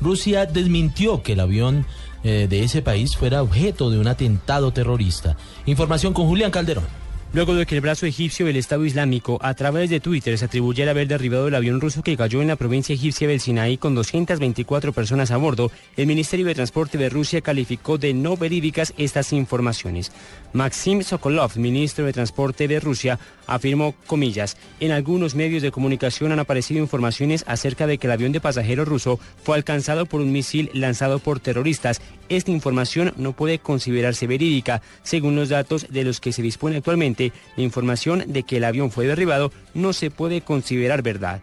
Rusia desmintió que el avión eh, de ese país fuera objeto de un atentado terrorista. Información con Julián Calderón. Luego de que el brazo egipcio del Estado Islámico a través de Twitter se atribuyera haber derribado el avión ruso que cayó en la provincia egipcia del Sinaí con 224 personas a bordo, el Ministerio de Transporte de Rusia calificó de no verídicas estas informaciones. Maxim Sokolov, ministro de Transporte de Rusia, afirmó, comillas, en algunos medios de comunicación han aparecido informaciones acerca de que el avión de pasajeros ruso fue alcanzado por un misil lanzado por terroristas. Esta información no puede considerarse verídica. Según los datos de los que se dispone actualmente, la información de que el avión fue derribado no se puede considerar verdad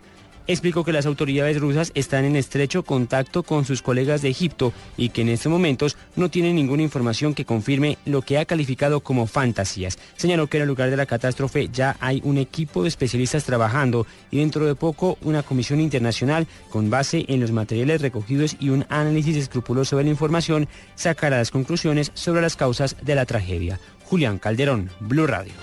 explicó que las autoridades rusas están en estrecho contacto con sus colegas de Egipto y que en estos momentos no tienen ninguna información que confirme lo que ha calificado como fantasías. Señaló que en el lugar de la catástrofe ya hay un equipo de especialistas trabajando y dentro de poco una comisión internacional con base en los materiales recogidos y un análisis escrupuloso de la información sacará las conclusiones sobre las causas de la tragedia. Julián Calderón, Blue Radio.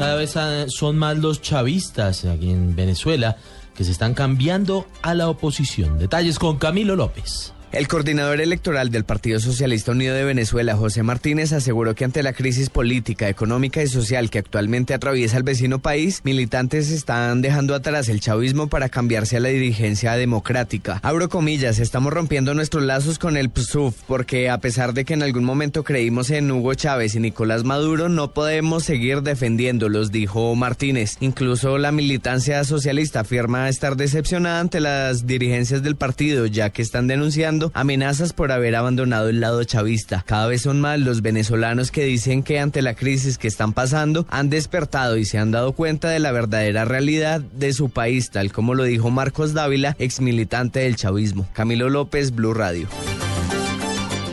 Cada vez son más los chavistas aquí en Venezuela que se están cambiando a la oposición. Detalles con Camilo López. El coordinador electoral del Partido Socialista Unido de Venezuela, José Martínez, aseguró que ante la crisis política, económica y social que actualmente atraviesa el vecino país, militantes están dejando atrás el chavismo para cambiarse a la dirigencia democrática. Abro comillas, estamos rompiendo nuestros lazos con el PSUV porque a pesar de que en algún momento creímos en Hugo Chávez y Nicolás Maduro, no podemos seguir defendiéndolos, dijo Martínez. Incluso la militancia socialista afirma estar decepcionada ante las dirigencias del partido, ya que están denunciando amenazas por haber abandonado el lado chavista. Cada vez son más los venezolanos que dicen que ante la crisis que están pasando han despertado y se han dado cuenta de la verdadera realidad de su país, tal como lo dijo Marcos Dávila, ex militante del chavismo. Camilo López, Blue Radio.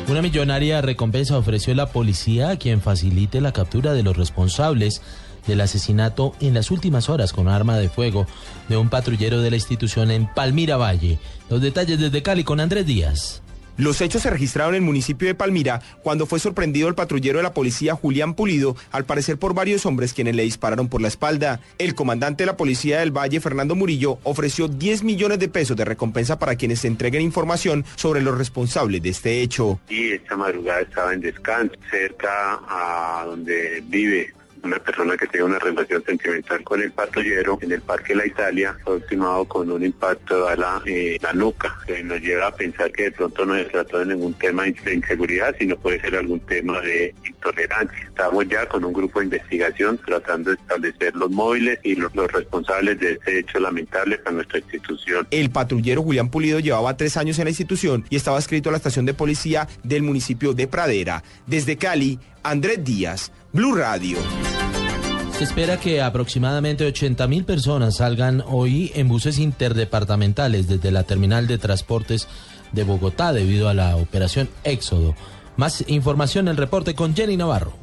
Una millonaria recompensa ofreció la policía a quien facilite la captura de los responsables del asesinato en las últimas horas con arma de fuego de un patrullero de la institución en Palmira Valle. Los detalles desde Cali con Andrés Díaz. Los hechos se registraron en el municipio de Palmira cuando fue sorprendido el patrullero de la policía Julián Pulido, al parecer por varios hombres quienes le dispararon por la espalda. El comandante de la policía del Valle, Fernando Murillo, ofreció 10 millones de pesos de recompensa para quienes se entreguen información sobre los responsables de este hecho. Y esta madrugada estaba en descanso cerca a donde vive una persona que tiene una relación sentimental con el patrullero en el Parque La Italia fue ultimado con un impacto a la, eh, la nuca, que nos lleva a pensar que de pronto no se trató de ningún tema de inseguridad, sino puede ser algún tema de intolerancia. Estamos ya con un grupo de investigación tratando de establecer los móviles y los, los responsables de este hecho lamentable para nuestra institución. El patrullero Julián Pulido llevaba tres años en la institución y estaba escrito a la estación de policía del municipio de Pradera. Desde Cali, Andrés Díaz, Blue Radio. Se espera que aproximadamente 80 mil personas salgan hoy en buses interdepartamentales desde la terminal de transportes de Bogotá debido a la operación Éxodo. Más información en el reporte con Jenny Navarro.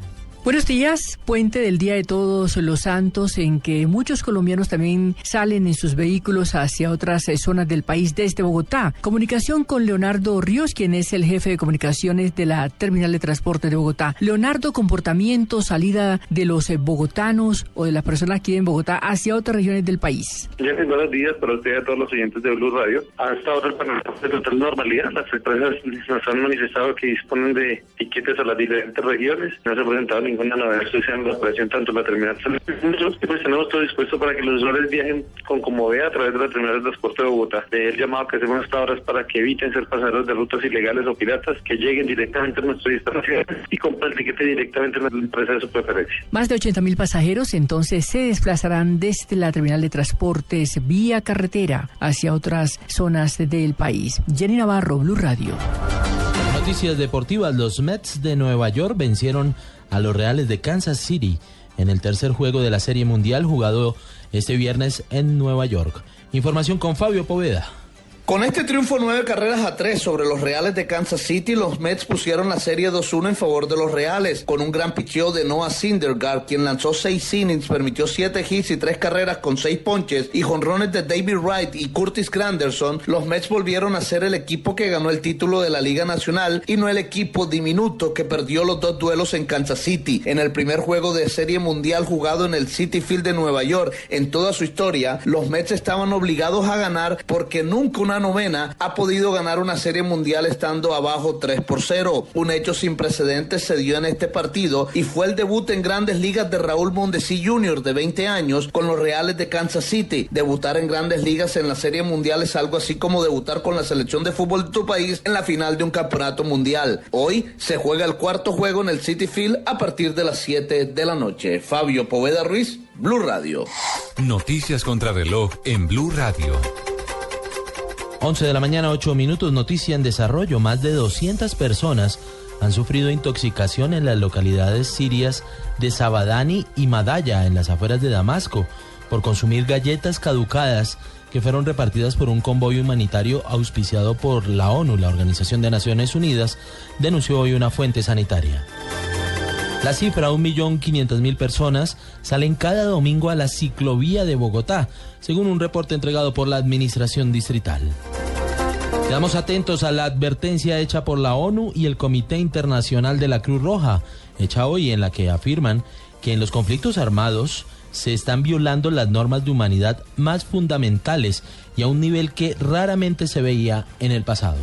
Buenos días, puente del Día de Todos los Santos, en que muchos colombianos también salen en sus vehículos hacia otras eh, zonas del país desde Bogotá. Comunicación con Leonardo Ríos, quien es el jefe de comunicaciones de la Terminal de Transporte de Bogotá. Leonardo, comportamiento, salida de los eh, bogotanos o de las personas aquí en Bogotá hacia otras regiones del país. buenos días para usted y a todos los oyentes de Blue Radio. Hasta ahora el de total normalidad. Las empresas nos han manifestado que disponen de tiquetes a las diferentes regiones. No se ha presentado ningún ninguna novedad en la operación, tanto la terminal nosotros pues tenemos todo dispuesto para que los usuarios viajen con comodidad a través de la terminal de transporte de Bogotá. De el llamado que hacemos hasta ahora es para que eviten ser pasajeros de rutas ilegales o piratas, que lleguen directamente a nuestra instalación y compren el tiquete directamente en la empresa de su preferencia. Más de 80 mil pasajeros entonces se desplazarán desde la terminal de transportes vía carretera hacia otras zonas del país. Jenny Navarro, Blue Radio. Noticias deportivas. Los Mets de Nueva York vencieron a los Reales de Kansas City en el tercer juego de la Serie Mundial jugado este viernes en Nueva York. Información con Fabio Poveda. Con este triunfo nueve carreras a tres sobre los Reales de Kansas City, los Mets pusieron la serie 2-1 en favor de los Reales, con un gran picheo de Noah Syndergaard, quien lanzó seis innings, permitió siete hits y tres carreras con seis ponches, y jonrones de David Wright y Curtis Granderson, los Mets volvieron a ser el equipo que ganó el título de la Liga Nacional y no el equipo diminuto que perdió los dos duelos en Kansas City. En el primer juego de serie mundial jugado en el City Field de Nueva York en toda su historia, los Mets estaban obligados a ganar porque nunca una novena ha podido ganar una serie mundial estando abajo 3 por 0. Un hecho sin precedentes se dio en este partido y fue el debut en grandes ligas de Raúl Mondesi Jr. de 20 años con los Reales de Kansas City. Debutar en grandes ligas en la serie mundial es algo así como debutar con la selección de fútbol de tu país en la final de un campeonato mundial. Hoy se juega el cuarto juego en el City Field a partir de las 7 de la noche. Fabio Poveda Ruiz, Blue Radio. Noticias contra reloj en Blue Radio. 11 de la mañana, 8 minutos, noticia en desarrollo. Más de 200 personas han sufrido intoxicación en las localidades sirias de Sabadani y Madaya, en las afueras de Damasco, por consumir galletas caducadas que fueron repartidas por un convoy humanitario auspiciado por la ONU, la Organización de Naciones Unidas, denunció hoy una fuente sanitaria. La cifra, 1.500.000 personas, salen cada domingo a la ciclovía de Bogotá, según un reporte entregado por la Administración Distrital. Quedamos atentos a la advertencia hecha por la ONU y el Comité Internacional de la Cruz Roja, hecha hoy en la que afirman que en los conflictos armados se están violando las normas de humanidad más fundamentales y a un nivel que raramente se veía en el pasado.